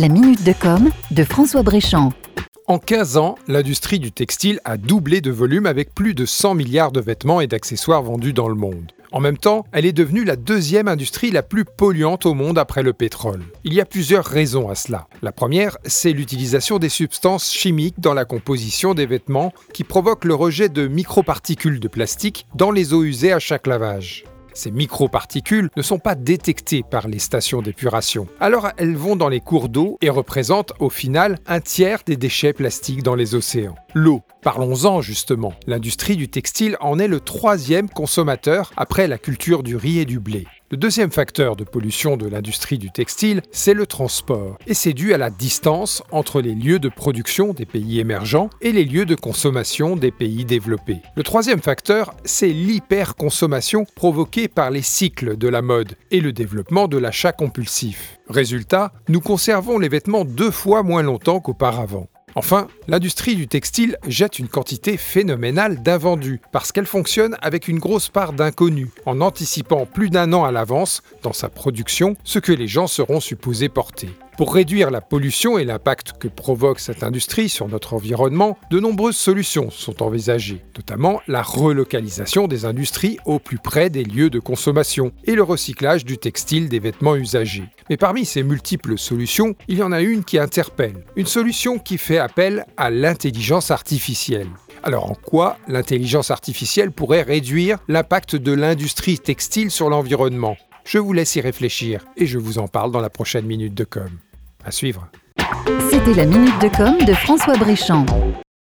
La minute de com de François Bréchamp. En 15 ans, l'industrie du textile a doublé de volume avec plus de 100 milliards de vêtements et d'accessoires vendus dans le monde. En même temps, elle est devenue la deuxième industrie la plus polluante au monde après le pétrole. Il y a plusieurs raisons à cela. La première, c'est l'utilisation des substances chimiques dans la composition des vêtements qui provoquent le rejet de microparticules de plastique dans les eaux usées à chaque lavage. Ces microparticules ne sont pas détectées par les stations d'épuration. Alors elles vont dans les cours d'eau et représentent au final un tiers des déchets plastiques dans les océans. L'eau, parlons-en justement. L'industrie du textile en est le troisième consommateur après la culture du riz et du blé. Le deuxième facteur de pollution de l'industrie du textile, c'est le transport. Et c'est dû à la distance entre les lieux de production des pays émergents et les lieux de consommation des pays développés. Le troisième facteur, c'est l'hyperconsommation provoquée par les cycles de la mode et le développement de l'achat compulsif. Résultat, nous conservons les vêtements deux fois moins longtemps qu'auparavant. Enfin, l'industrie du textile jette une quantité phénoménale d'invendus parce qu'elle fonctionne avec une grosse part d'inconnus, en anticipant plus d'un an à l'avance dans sa production ce que les gens seront supposés porter. Pour réduire la pollution et l'impact que provoque cette industrie sur notre environnement, de nombreuses solutions sont envisagées, notamment la relocalisation des industries au plus près des lieux de consommation et le recyclage du textile des vêtements usagés. Mais parmi ces multiples solutions, il y en a une qui interpelle, une solution qui fait appel à l'intelligence artificielle. Alors en quoi l'intelligence artificielle pourrait réduire l'impact de l'industrie textile sur l'environnement? Je vous laisse y réfléchir et je vous en parle dans la prochaine minute de com. À suivre. C'était la minute de com de François Bréchamp.